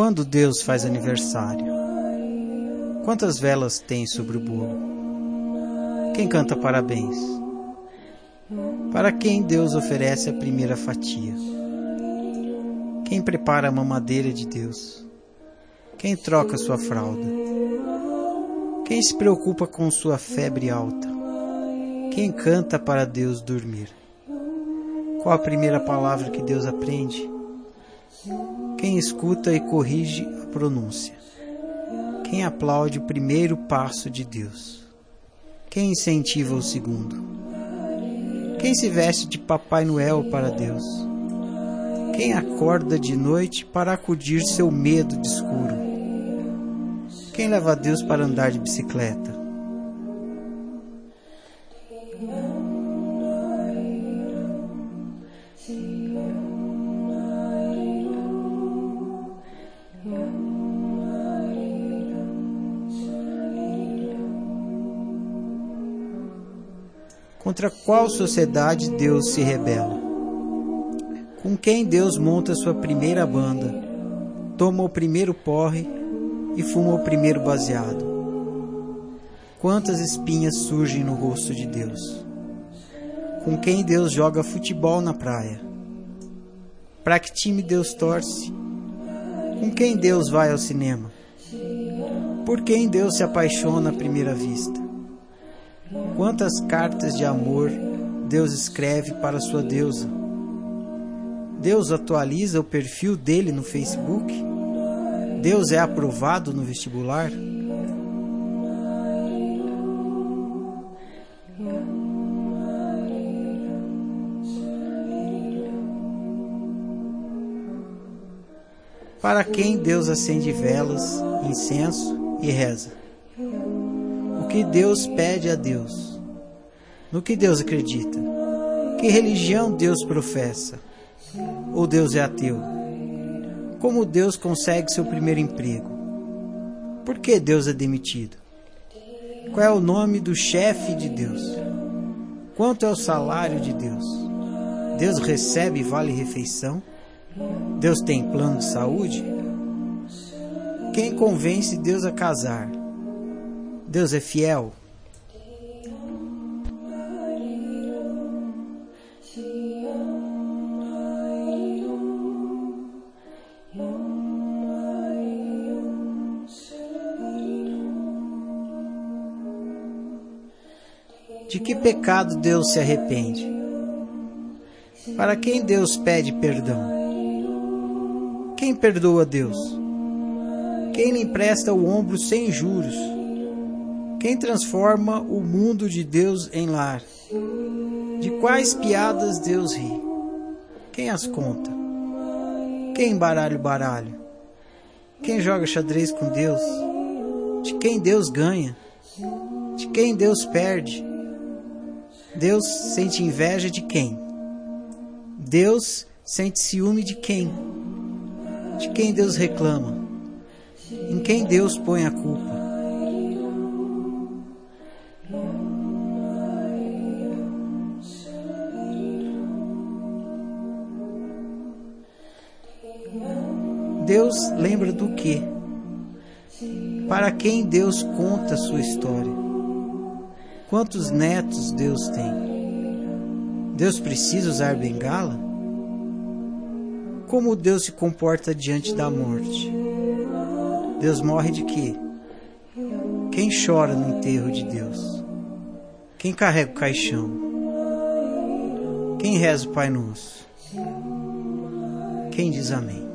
Quando Deus faz aniversário? Quantas velas tem sobre o bolo? Quem canta parabéns? Para quem Deus oferece a primeira fatia? Quem prepara a mamadeira de Deus? Quem troca sua fralda? Quem se preocupa com sua febre alta? Quem canta para Deus dormir? Qual a primeira palavra que Deus aprende? Quem escuta e corrige a pronúncia? Quem aplaude o primeiro passo de Deus? Quem incentiva o segundo? Quem se veste de Papai Noel para Deus? Quem acorda de noite para acudir seu medo de escuro? Quem leva Deus para andar de bicicleta? Contra qual sociedade Deus se rebela? Com quem Deus monta sua primeira banda, toma o primeiro porre e fuma o primeiro baseado? Quantas espinhas surgem no rosto de Deus? Com quem Deus joga futebol na praia? Para que time Deus torce? Com quem Deus vai ao cinema? Por quem Deus se apaixona à primeira vista? Quantas cartas de amor Deus escreve para sua deusa? Deus atualiza o perfil dele no Facebook? Deus é aprovado no vestibular? Para quem Deus acende velas, incenso e reza? O que Deus pede a Deus? No que Deus acredita? Que religião Deus professa? Ou Deus é ateu? Como Deus consegue seu primeiro emprego? Por que Deus é demitido? Qual é o nome do chefe de Deus? Quanto é o salário de Deus? Deus recebe vale refeição? Deus tem plano de saúde? Quem convence Deus a casar? Deus é fiel? De que pecado Deus se arrepende? Para quem Deus pede perdão? Quem perdoa Deus? Quem lhe empresta o ombro sem juros? Quem transforma o mundo de Deus em lar? De quais piadas Deus ri? Quem as conta? Quem baralha o baralho? Quem joga xadrez com Deus? De quem Deus ganha? De quem Deus perde? Deus sente inveja de quem? Deus sente ciúme de quem? De quem Deus reclama? Em quem Deus põe a culpa? Deus lembra do que? Para quem Deus conta a sua história? Quantos netos Deus tem? Deus precisa usar bengala? Como Deus se comporta diante da morte? Deus morre de quê? Quem chora no enterro de Deus? Quem carrega o caixão? Quem reza o Pai Nosso? Quem diz amém?